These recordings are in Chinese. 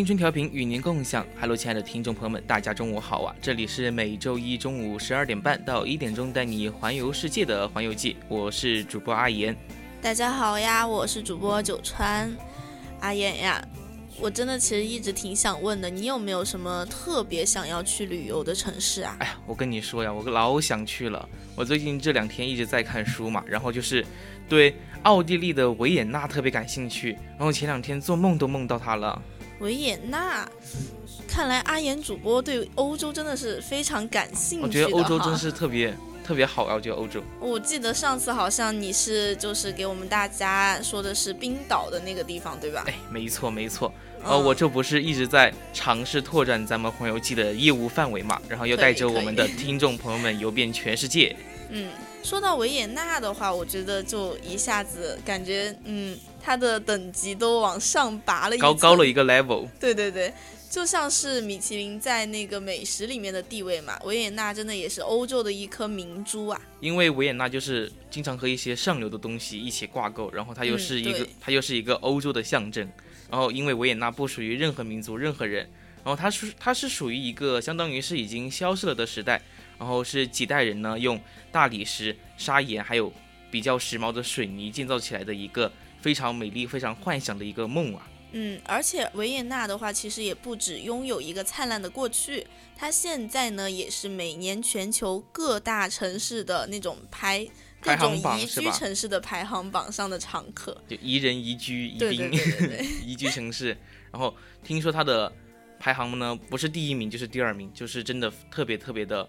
青春调频与您共享，Hello，亲爱的听众朋友们，大家中午好啊！这里是每周一中午十二点半到一点钟带你环游世界的环游记，我是主播阿言。大家好呀，我是主播九川。阿言呀，我真的其实一直挺想问的，你有没有什么特别想要去旅游的城市啊？哎呀，我跟你说呀，我老想去了。我最近这两天一直在看书嘛，然后就是对奥地利的维也纳特别感兴趣，然后前两天做梦都梦到它了。维也纳，看来阿言主播对欧洲真的是非常感兴趣。我觉得欧洲真是特别特别好啊！我觉得欧洲。我记得上次好像你是就是给我们大家说的是冰岛的那个地方，对吧？哎，没错没错。呃，我这不是一直在尝试拓展咱们环游记的业务范围嘛，然后又带着我们的听众朋友们游遍全世界。嗯，说到维也纳的话，我觉得就一下子感觉嗯。它的等级都往上拔了一高高了一个 level。对对对，就像是米其林在那个美食里面的地位嘛，维也纳真的也是欧洲的一颗明珠啊。因为维也纳就是经常和一些上流的东西一起挂钩，然后它又是一个它又是一个欧洲的象征。然后因为维也纳不属于任何民族任何人，然后它是它是属于一个相当于是已经消失了的时代，然后是几代人呢用大理石、砂岩还有比较时髦的水泥建造起来的一个。非常美丽、非常幻想的一个梦啊！嗯，而且维也纳的话，其实也不止拥有一个灿烂的过去，它现在呢也是每年全球各大城市的那种排各种宜居城市的排行榜上的常客，就宜人宜居宜宾宜居城市。然后听说它的排行呢不是第一名就是第二名，就是真的特别特别的，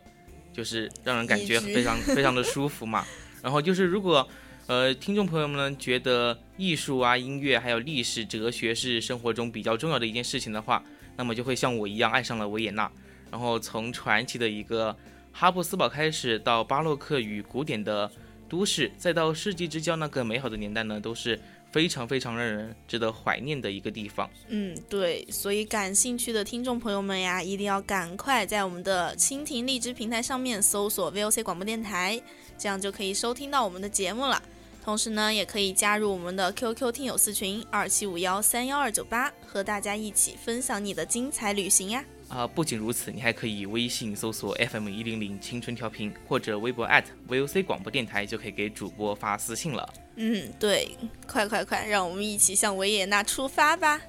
就是让人感觉非常非常的舒服嘛。然后就是如果。呃，听众朋友们，觉得艺术啊、音乐还有历史、哲学是生活中比较重要的一件事情的话，那么就会像我一样爱上了维也纳。然后从传奇的一个哈布斯堡开始，到巴洛克与古典的都市，再到世纪之交那个美好的年代呢，都是非常非常让人值得怀念的一个地方。嗯，对，所以感兴趣的听众朋友们呀，一定要赶快在我们的蜻蜓荔枝平台上面搜索 VOC 广播电台。这样就可以收听到我们的节目了，同时呢，也可以加入我们的 QQ 听友四群二七五幺三幺二九八，和大家一起分享你的精彩旅行呀！啊，不仅如此，你还可以微信搜索 FM 一零零青春调频，或者微博 @VOC 广播电台，就可以给主播发私信了。嗯，对，快快快，让我们一起向维也纳出发吧！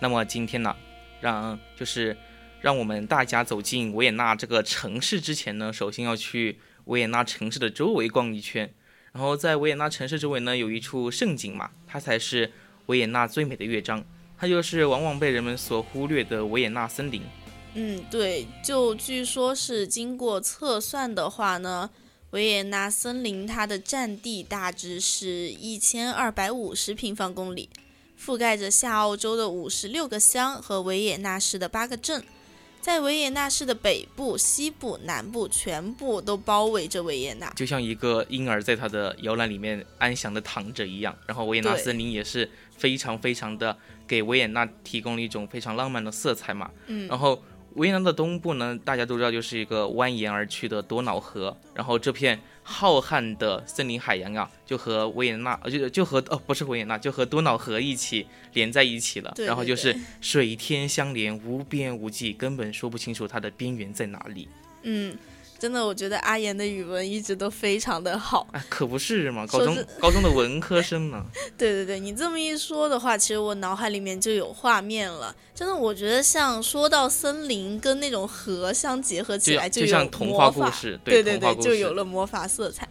那么今天呢，让就是让我们大家走进维也纳这个城市之前呢，首先要去维也纳城市的周围逛一圈。然后在维也纳城市周围呢，有一处胜景嘛，它才是维也纳最美的乐章，它就是往往被人们所忽略的维也纳森林。嗯，对，就据说是经过测算的话呢，维也纳森林它的占地大致是一千二百五十平方公里，覆盖着下澳洲的五十六个乡和维也纳市的八个镇。在维也纳市的北部、西部、南部，全部都包围着维也纳，就像一个婴儿在他的摇篮里面安详的躺着一样。然后维也纳森林也是非常非常的给维也纳提供了一种非常浪漫的色彩嘛。嗯，然后维也纳的东部呢，大家都知道就是一个蜿蜒而去的多瑙河，然后这片。浩瀚的森林海洋啊，就和维也纳，就就和哦，不是维也纳，就和多瑙河一起连在一起了。然后就是水天相连，无边无际，根本说不清楚它的边缘在哪里。嗯。真的，我觉得阿言的语文一直都非常的好。哎，可不是嘛，高中 高中的文科生嘛。对对对，你这么一说的话，其实我脑海里面就有画面了。真的，我觉得像说到森林跟那种河相结合起来，就像童话故事，对对对，就有了魔法色彩。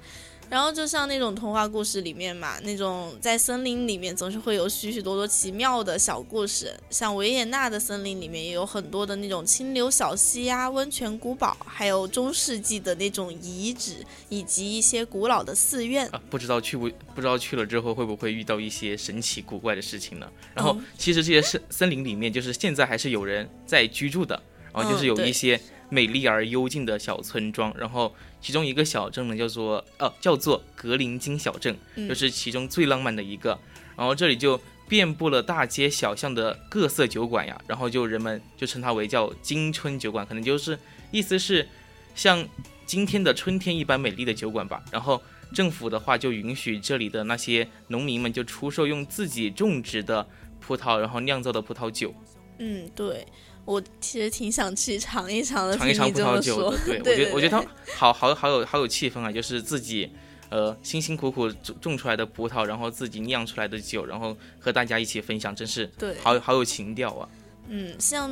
然后就像那种童话故事里面嘛，那种在森林里面总是会有许许多多奇妙的小故事。像维也纳的森林里面也有很多的那种清流小溪呀、温泉古堡，还有中世纪的那种遗址，以及一些古老的寺院。啊，不知道去不不知道去了之后会不会遇到一些神奇古怪的事情呢？然后其实这些森森林里面就是现在还是有人在居住的，然后就是有一些。美丽而幽静的小村庄，然后其中一个小镇呢叫做呃叫做格林金小镇，就是其中最浪漫的一个。然后这里就遍布了大街小巷的各色酒馆呀，然后就人们就称它为叫金春酒馆，可能就是意思是像今天的春天一般美丽的酒馆吧。然后政府的话就允许这里的那些农民们就出售用自己种植的葡萄然后酿造的葡萄酒。嗯，对。我其实挺想去尝一尝的，尝一尝葡萄酒的。对，我觉得我觉得它好好好有好有气氛啊，就是自己呃辛辛苦苦种种出来的葡萄，然后自己酿出来的酒，然后和大家一起分享，真是对，好好有情调啊。嗯，像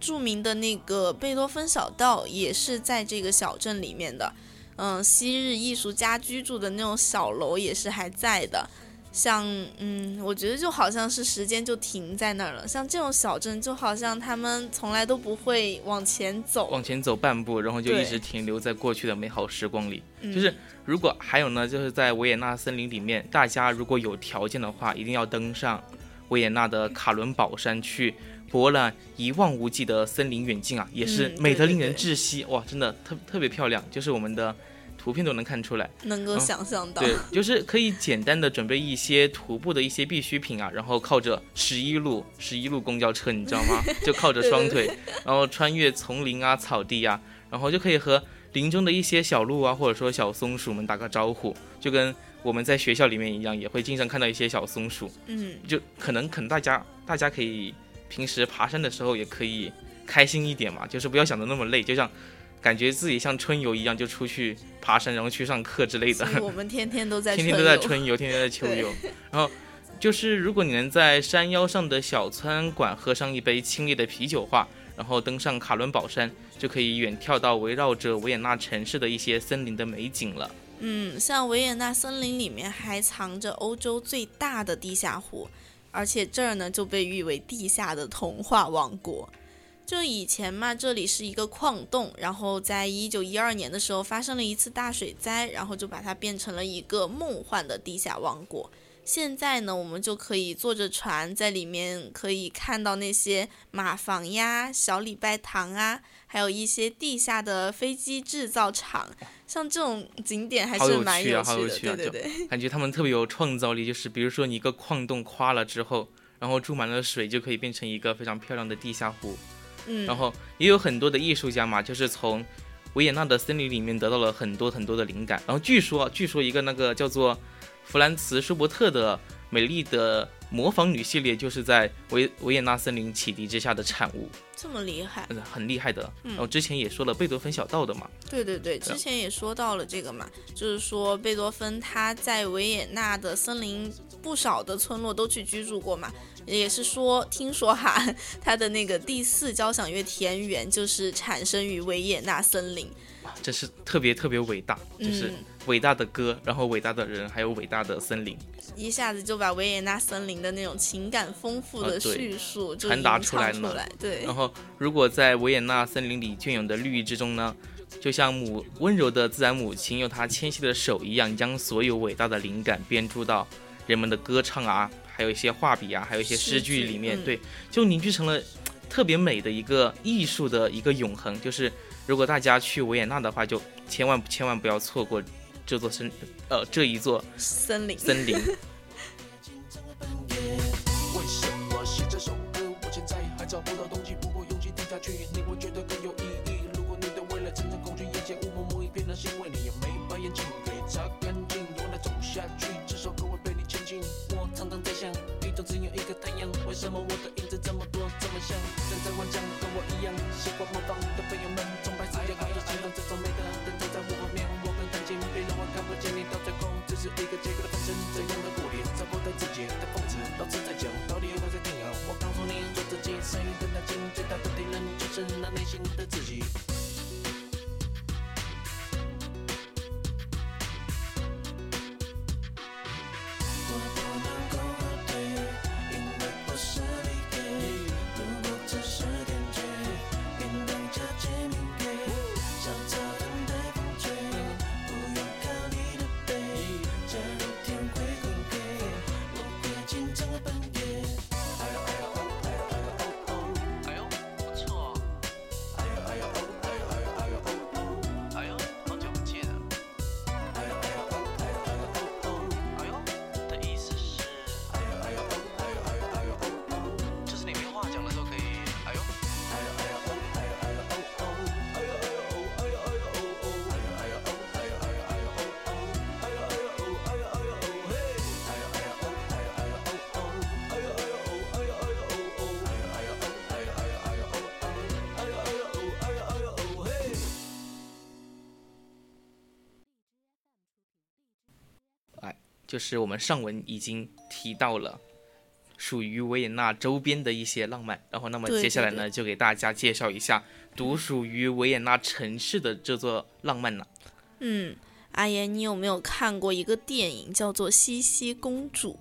著名的那个贝多芬小道也是在这个小镇里面的，嗯，昔日艺术家居住的那种小楼也是还在的。像嗯，我觉得就好像是时间就停在那儿了。像这种小镇，就好像他们从来都不会往前走，往前走半步，然后就一直停留在过去的美好时光里。就是如果还有呢，就是在维也纳森林里面，大家如果有条件的话，一定要登上维也纳的卡伦堡山去博览一望无际的森林远近啊，也是美得令人窒息哇！真的特特别漂亮，就是我们的。图片都能看出来，能够想象到。对，就是可以简单的准备一些徒步的一些必需品啊，然后靠着十一路十一路公交车，你知道吗？就靠着双腿，然后穿越丛林啊、草地啊，然后就可以和林中的一些小鹿啊，或者说小松鼠们打个招呼，就跟我们在学校里面一样，也会经常看到一些小松鼠。嗯，就可能可能大家大家可以平时爬山的时候也可以开心一点嘛，就是不要想的那么累，就像。感觉自己像春游一样，就出去爬山，然后去上课之类的。我们天天都在 天天都在春游，天天在秋游。然后就是，如果你能在山腰上的小餐馆喝上一杯清冽的啤酒话，然后登上卡伦堡山，就可以远眺到围绕着维也纳城市的一些森林的美景了。嗯，像维也纳森林里面还藏着欧洲最大的地下湖，而且这儿呢就被誉为地下的童话王国。就以前嘛，这里是一个矿洞，然后在一九一二年的时候发生了一次大水灾，然后就把它变成了一个梦幻的地下王国。现在呢，我们就可以坐着船在里面，可以看到那些马房呀、小礼拜堂啊，还有一些地下的飞机制造厂。像这种景点还是蛮有趣的，对对对，感觉他们特别有创造力。就是比如说你一个矿洞垮了之后，然后注满了水，就可以变成一个非常漂亮的地下湖。然后也有很多的艺术家嘛，就是从维也纳的森林里面得到了很多很多的灵感。然后据说，据说一个那个叫做弗兰茨舒伯特的美丽的模仿女系列就是在维维也纳森林启迪之下的产物，这么厉害，嗯，很厉害的。嗯。然后之前也说了贝多芬小道的嘛，对对对，对之前也说到了这个嘛，就是说贝多芬他在维也纳的森林不少的村落都去居住过嘛，也是说听说哈，他的那个第四交响乐田园就是产生于维也纳森林，真是特别特别伟大，就是嗯，伟大的歌，然后伟大的人，还有伟大的森林，一下子就把维也纳森林的那种情感丰富的叙述就传达出来了对。然，后，如果在维也纳森林里隽永的绿意之中呢，就像母温柔的自然母亲用她纤细的手一样，将所有伟大的灵感编注到人们的歌唱啊，还有一些画笔啊，还有一些诗诗句句里面，嗯对，就凝聚成了特别美的一个艺术的一个永恒。就是如果大家去维也纳的话，就千万千万不要错过这座森呃这一座森林。森林。什么我的影子这么多，这么像？站在幻想，跟我一样喜欢模仿的朋友们，崇拜世界高的形容，这种美的就是我们上文已经提到了属于维也纳周边的一些浪漫，然后那么接下来对呢，就给大家介绍一下独属于维也纳城市的这座浪漫呢。嗯，阿言，你有没有看过一个电影叫做《茜茜公主》？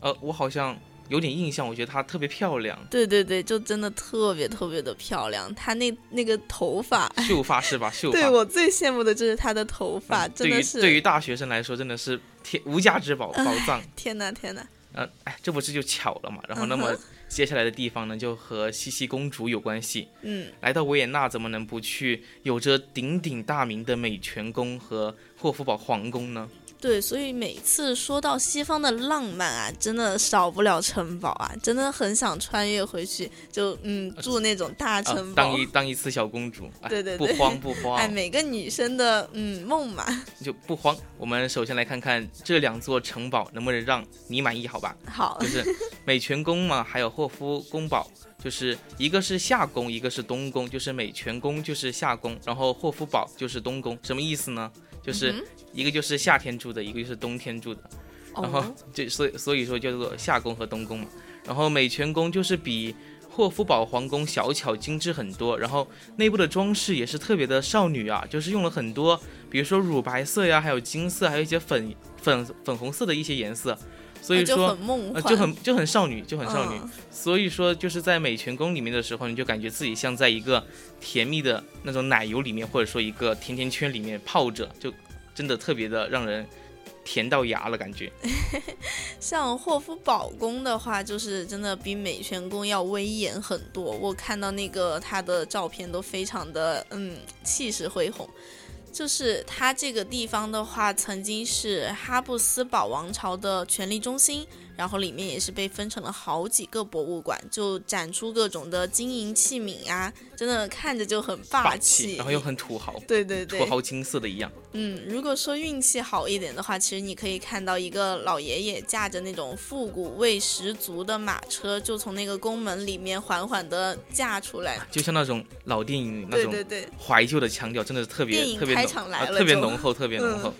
呃，我好像有点印象，我觉得她特别漂亮，对对对，就真的特别特别的漂亮，她那那个头发，秀发是吧？秀发。对我最羡慕的就是她的头发，嗯真的是对于大学生来说，真的是天无价之宝宝藏。天呐天呐，呃，哎，这不是就巧了嘛？然后那嗯么接下来的地方呢，就和茜茜公主有关系。嗯，来到维也纳，怎么能不去有着鼎鼎大名的美泉宫和霍夫堡皇宫呢？对，所以每次说到西方的浪漫啊，真的少不了城堡啊，真的很想穿越回去，就嗯住那种大啊城，堡。当一当一次小公主，哎、对对对不慌不慌，哎，每个女生的嗯梦嘛。就不慌。我们首先来看看这两座城堡能不能让你满意，好吧？好就，是 美泉宫嘛，还有霍夫宫堡，就是一个是夏宫，一个是冬宫，就是美泉宫就是夏宫，然后霍夫堡就是冬宫，什么意思呢？就是嗯一个就是夏天住的，一个就是冬天住的。然后哦，就所以所以说叫做夏宫和冬宫嘛。然后美泉宫就是比霍夫堡皇宫小巧精致很多，然后内部的装饰也是特别的少女啊，就是用了很多，比如说乳白色呀，还有金色，还有一些粉粉粉红色的一些颜色，所以就说很梦幻，呃就很就很少女，就很少女。嗯所以说就是在美泉宫里面的时候，你就感觉自己像在一个甜蜜的那种奶油里面，或者说一个甜甜圈里面泡着，就真的特别的让人甜到牙了感觉。像霍夫堡宫的话，就是真的比美泉宫要威严很多。我看到那个他的照片都非常的嗯气势恢宏，就是它这个地方的话，曾经是哈布斯堡王朝的权力中心，然后里面也是被分成了好几个博物馆，就展出各种的金银器皿啊，真的看着就很霸霸气，然后又很土豪，对对对土，豪金色的一样。嗯，如果说运气好一点的话，其实你可以看到一个老爷爷驾着那种复古味十足的马车，就从那个宫门里面缓缓地驾出来。就像那种老电影那种对对对，怀旧的腔调，真的是特别特别浓场来了啊特别浓厚，特别浓厚。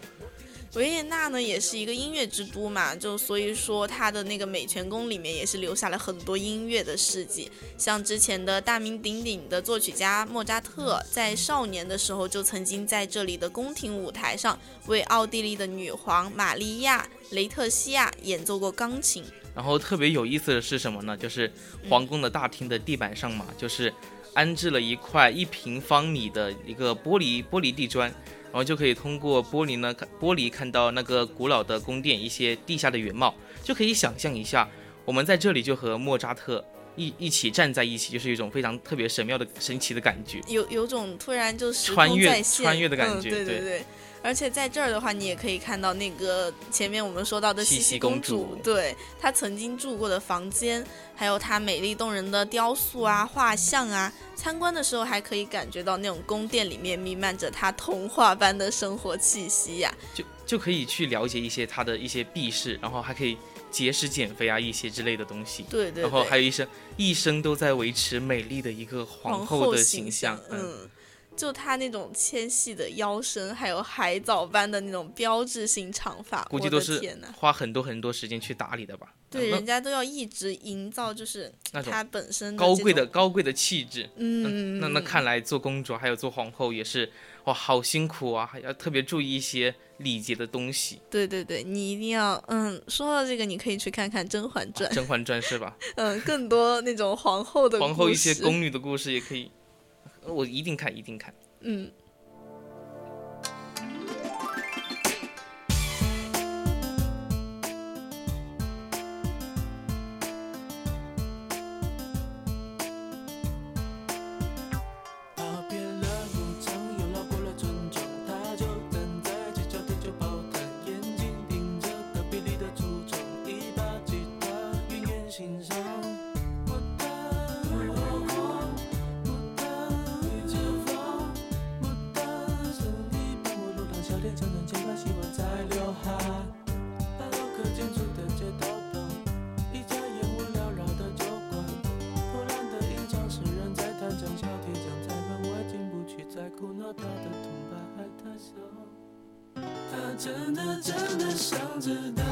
维也纳呢也是一个音乐之都嘛，就所以说它的那个美泉宫里面也是留下了很多音乐的事迹，像之前的大名鼎鼎的作曲家莫扎特，在少年的时候就曾经在这里的宫廷舞台上为奥地利的女皇玛利亚雷特西亚演奏过钢琴。然后特别有意思的是什么呢？就是皇宫的大厅的地板上嘛，就是安置了一块一平方米的一个玻璃玻璃地砖，后就可以通过玻璃呢看玻璃看到那个古老的宫殿一些地下的原貌，就可以想象一下，我们在这里就和莫扎特一一起站在一起，就是一种非常特别神妙的神奇的感觉。有有种突然就是穿越穿越的感嗯、觉对对对。而且在这儿的话，你也可以看到那个前面我们说到的茜茜茜茜公主。公主，对她曾经住过的房间，还有她美丽动人的雕塑啊、画像啊。参观的时候还可以感觉到那种宫殿里面弥漫着她童话般的生活气息呀、就就可以去了解一些她的一些避世，然后还可以节食减肥啊一些之类的东西。对对对，然后还有一生一生都在维持美丽的一个皇后的形象，嗯，就她那种纤细的腰身，还有海藻般的那种标志性长发，我估计都是花很多很多时间去打理的吧。对，人家都要一直营造，就是她本身高贵的，高贵的气质。嗯，那那看来做公主还有做皇后也是哇，好辛苦啊，还要特别注意一些礼节的东西。对对对，你一定要，嗯，说到这个，你可以去看看《甄嬛传《甄嬛传》是吧？嗯，更多那种皇后的皇后一些宫女的故事也可以，我一定看，一定看。嗯。去，在苦恼他的痛把爱他手。他真的真的想知道，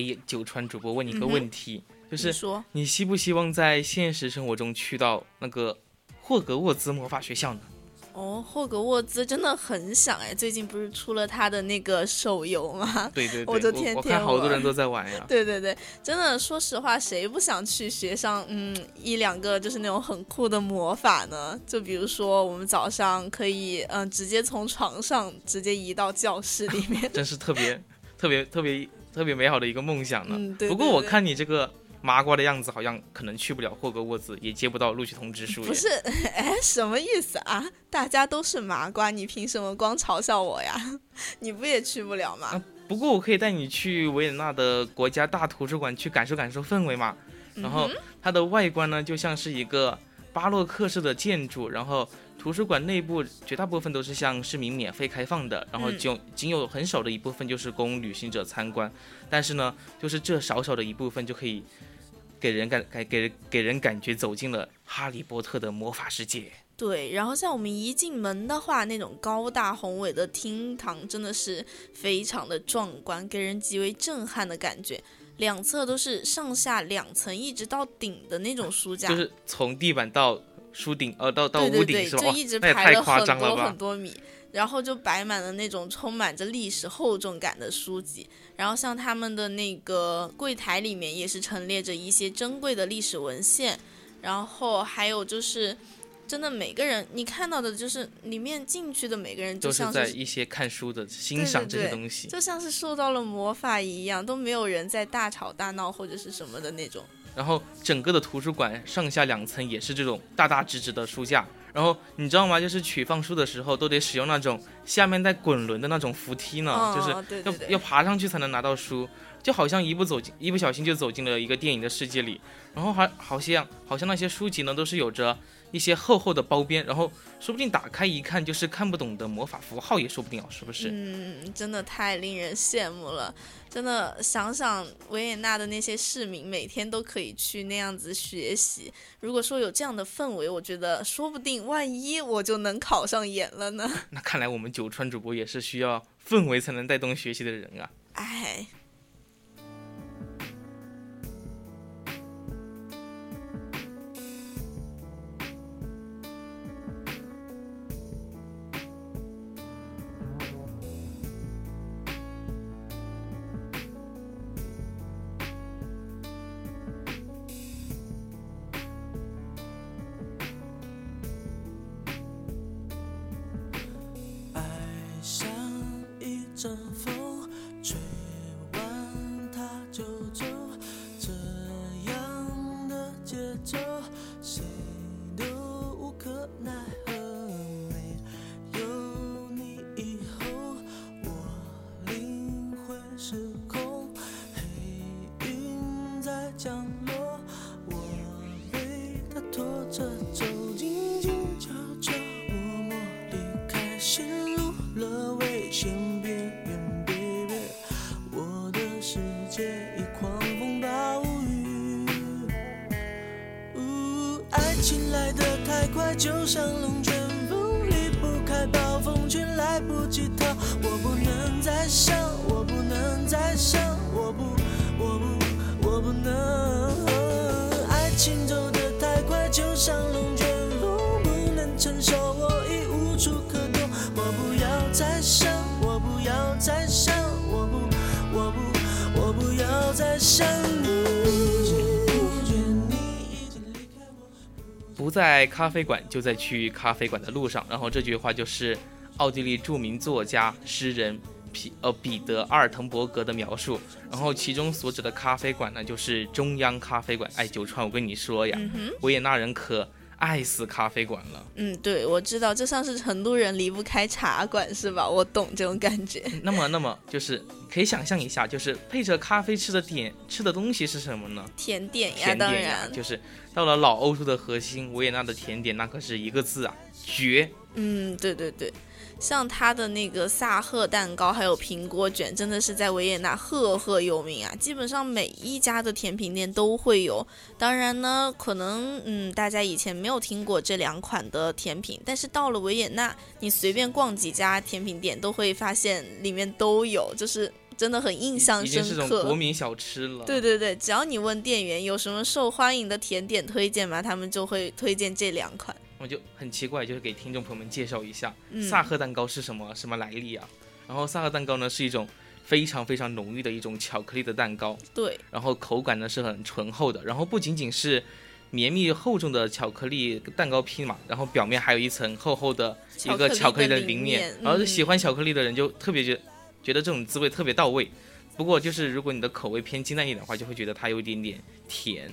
哎，九川主播问你个嗯哼问题，就是你说，你希不希望在现实生活中去到那个霍格沃兹魔法学校呢？哦，霍格沃兹真的很想哎，最近不是出了他的那个手游吗？对对对，我就天我天看好多人都在玩呀。对对对，真的，说实话，谁不想去学上嗯一两个就是那种很酷的魔法呢？就比如说，我们早上可以嗯直接从床上直接移到教室里面。真是特别特别特别特别美好的一个梦想呢。嗯，对。不过我看你这个麻瓜的样子，好像可能去不了霍格沃兹，也接不到录取通知书。不是，，哎，什么意思啊？大家都是麻瓜，你凭什么光嘲笑我呀？你不也去不了吗？啊不过我可以带你去维也纳的国家大图书馆去感受感受氛围嘛。然后嗯它的外观呢，就像是一个巴洛克式的建筑，然后图书馆内部绝大部分都是向市民免费开放的，然后嗯就仅有很少的一部分就是供旅行者参观。但是呢，就是这少少的一部分就可以给人感给给给人感觉走进了哈利波特的魔法世界。对，然后像我们一进门的话，那种高大宏伟的厅堂真的是非常的壮观，给人极为震撼的感觉。两侧都是上下两层，一直到顶的那种书架，就是从地板到书顶，呃，到到对对对，屋顶是吧？就一直排了很多了很！多米。然后就摆满了那种充满着历史厚重感的书籍，然后像他们的那个柜台里面也是陈列着一些珍贵的历史文献，然后还有就是。真的，每个人你看到的，就是里面进去的每个人，就都是在一些看书的欣赏这些对东西。就像是受到了魔法一样，都没有人在大吵大闹或者是什么的那种。然后整个的图书馆上下两层也是这种大大直直的书架。然后你知道吗？就是取放书的时候都得使用那种下面带滚轮的那种扶梯呢，哦就是要要爬上去才能拿到书，就好像一不走进一不小心就走进了一个电影的世界里。然后还好像好像那些书籍呢都是有着一些厚厚的包边，然后说不定打开一看就是看不懂的魔法符号也说不定哦，是不是？嗯，真的太令人羡慕了。真的想想维也纳的那些市民，每天都可以去那样子学习。如果说有这样的氛围，我觉得说不定万一我就能考上研了呢。那看来我们九川主播也是需要氛围才能带动学习的人啊。哎，再想，我不，我不，我不要再想你。不在咖啡馆，就在去咖啡馆的路上。然后这句话就是奥地利著名作家、诗人彼呃彼得阿尔滕伯格的描述。然后其中所指的咖啡馆呢，就是中央咖啡馆。哎，九川，我跟你说呀，嗯，维也纳人可爱死咖啡馆了。嗯，对，我知道，就像是成都人离不开茶馆，是吧？我懂这种感觉。那么，那么就是可以想象一下，就是配着咖啡吃的点吃的东西是什么呢？甜点呀，甜当点呀，然，就是到了老欧洲的核心，维也纳的甜点那可是一个字啊，绝！嗯，对对对，像他的那个萨赫蛋糕，还有苹果卷，真的是在维也纳赫赫有名啊！基本上每一家的甜品店都会有。当然呢，可能嗯，大家以前没有听过这两款的甜品，但是到了维也纳，你随便逛几家甜品店，都会发现里面都有，就是真的很印象深是种国刻。民小吃了。对对对，只要你问店员有什么受欢迎的甜点推荐吗，他们就会推荐这两款。我就很奇怪，就是给听众朋友们介绍一下、嗯。萨赫蛋糕是什么什么来历啊？然后萨赫蛋糕呢是一种非常非常浓郁的一种巧克力的蛋糕，对，然后口感呢是很醇厚的，然后不仅仅是绵密厚重的巧克力蛋糕坯嘛，然后表面还有一层厚厚的一个巧克力的淋面，然后嗯。喜欢巧克力的人就特别觉觉得这种滋味特别到位。不过就是如果你的口味偏清淡一点的话，就会觉得它有一点点甜，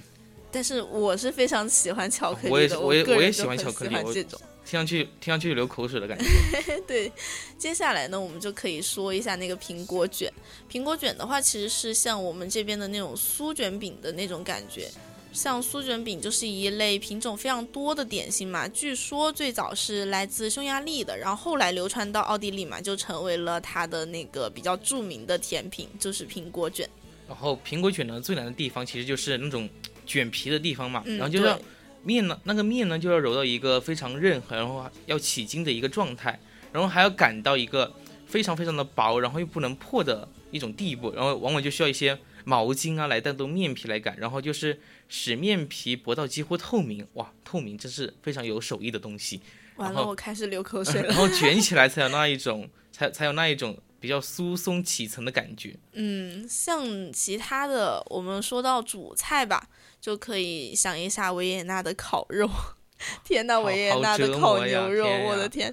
但是我是非常喜欢巧克力的，我也我也我也喜欢巧克力我这种。听上去听上去流口水的感觉。对，接下来呢，我们就可以说一下那个苹果卷。苹果卷的话，其实是像我们这边的那种酥卷饼的那种感觉。像酥卷饼就是一类品种非常多的点心嘛，据说最早是来自匈牙利的，然后后来流传到奥地利嘛，就成为了它的那个比较著名的甜品，就是苹果卷。然后苹果卷呢，最难的地方其实就是那种卷皮的地方嘛，嗯，然后就是要面呢，那个面呢就要揉到一个非常韧和，然后要起筋的一个状态，然后还要擀到一个非常非常的薄，然后又不能破的一种地步，然后往往就需要一些毛巾啊来带动面皮来擀，然后就是使面皮薄到几乎透明，哇，透明真是非常有手艺的东西。完了，我开始流口 水了。然后 卷起来才有那一种，才才有那一种比较疏松起层的感觉。嗯，像其他的，我们说到主菜吧，就可以想一下维也纳的烤肉。天呐，维也纳的烤牛肉，我的天！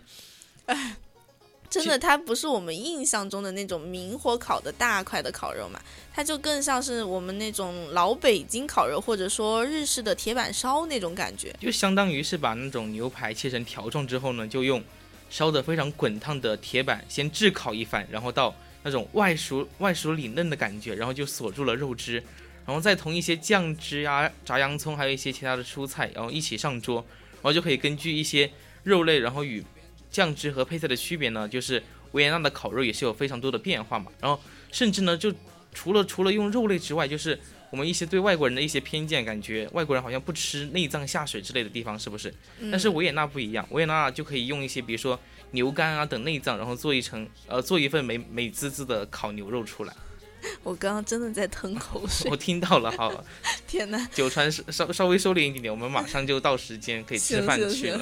哎，真的，它不是我们印象中的那种明火烤的大块的烤肉嘛，它就更像是我们那种老北京烤肉，或者说日式的铁板烧那种感觉。就相当于是把那种牛排切成条状之后呢，就用烧得非常滚烫的铁板先炙烤一番，然后到那种外熟外熟里嫩的感觉，然后就锁住了肉汁，然后再同一些酱汁啊、炸洋葱，还有一些其他的蔬菜，然后一起上桌，然后就可以根据一些肉类，然后与酱汁和配菜的区别呢，就是维也纳的烤肉也是有非常多的变化嘛，然后甚至呢，就除了除了用肉类之外，就是我们一些对外国人的一些偏见，感觉外国人好像不吃内脏下水之类的地方，是不是？但是嗯维也纳不一样，维也纳就可以用一些，比如说牛肝啊等内脏，然后做一成呃做一份美美滋滋的烤牛肉出来。我刚刚真的在吞口 水我，听到了，好，天呐！九川稍稍稍微收敛一点点，我们马上就到时间可以吃饭去了。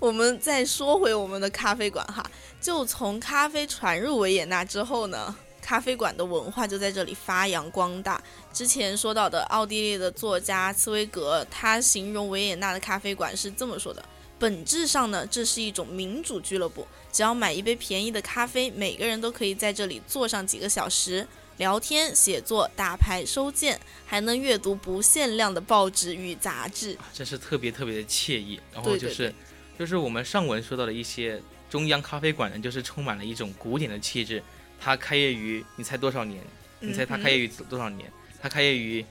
我们再说回我们的咖啡馆哈，就从咖啡传入维也纳之后呢，咖啡馆的文化就在这里发扬光大。之前说到的奥地利的作家茨威格，他形容维也纳的咖啡馆是这么说的：本质上呢，这是一种民主俱乐部，只要买一杯便宜的咖啡，每个人都可以在这里坐上几个小时。聊天、写作、打牌、收件，还能阅读不限量的报纸与杂志。真是特别特别的惬意。然后对对就是就是我们上文说到的一些中央咖啡馆呢，就是充满了一种古典的气质。它开业于你猜多少年？你猜它开业于多少年？它开业于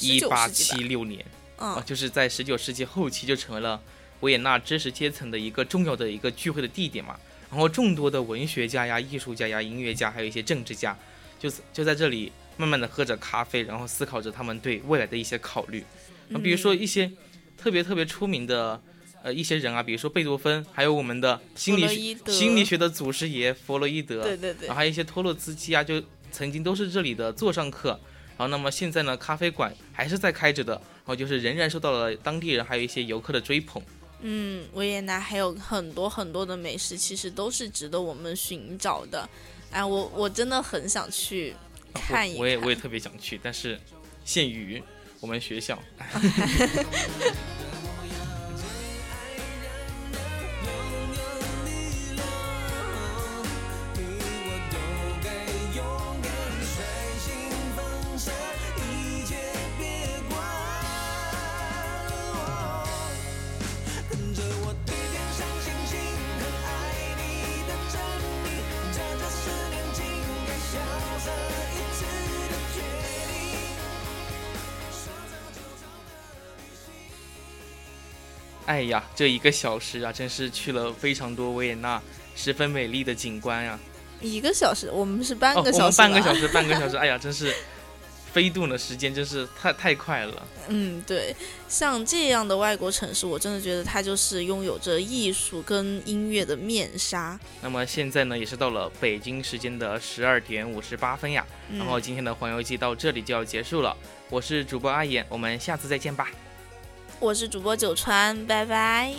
一19八七六年。啊，嗯，就是在十九世纪后期就成为了维也纳知识阶层的一个重要的一个聚会的地点嘛。然后众多的文学家呀、艺术家呀、音乐家，还有一些政治家，就就在这里慢慢的喝着咖啡，然后思考着他们对未来的一些考虑。那，比如说一些特别特别出名的呃一些人啊，比如说贝多芬，还有我们的心理学心理学的祖师爷弗洛伊德，对对对然后，还有一些托洛茨基啊，就曾经都是这里的座上客。然后，那么现在呢，咖啡馆还是在开着的，然后就是仍然受到了当地人还有一些游客的追捧。嗯，维也纳还有很多很多的美食，其实都是值得我们寻找的。哎，我我真的很想去啊看一我也我也特别想去，但是限于我们学校。哎呀，这一个小时啊，真是去了非常多维也纳十分美丽的景观呀、一个小时，我们是半哦，个小时、我们半个小。时，半个小时，哎呀，真是飞度呢，时间真是太太快了。嗯，对，像这样的外国城市，我真的觉得它就是拥有着艺术跟音乐的面纱。那么现在呢，也是到了北京时间的十二点五十八分呀。嗯、然后今天的环游记到这里就要结束了，我是主播阿言，我们下次再见吧。我是主播九川，拜拜。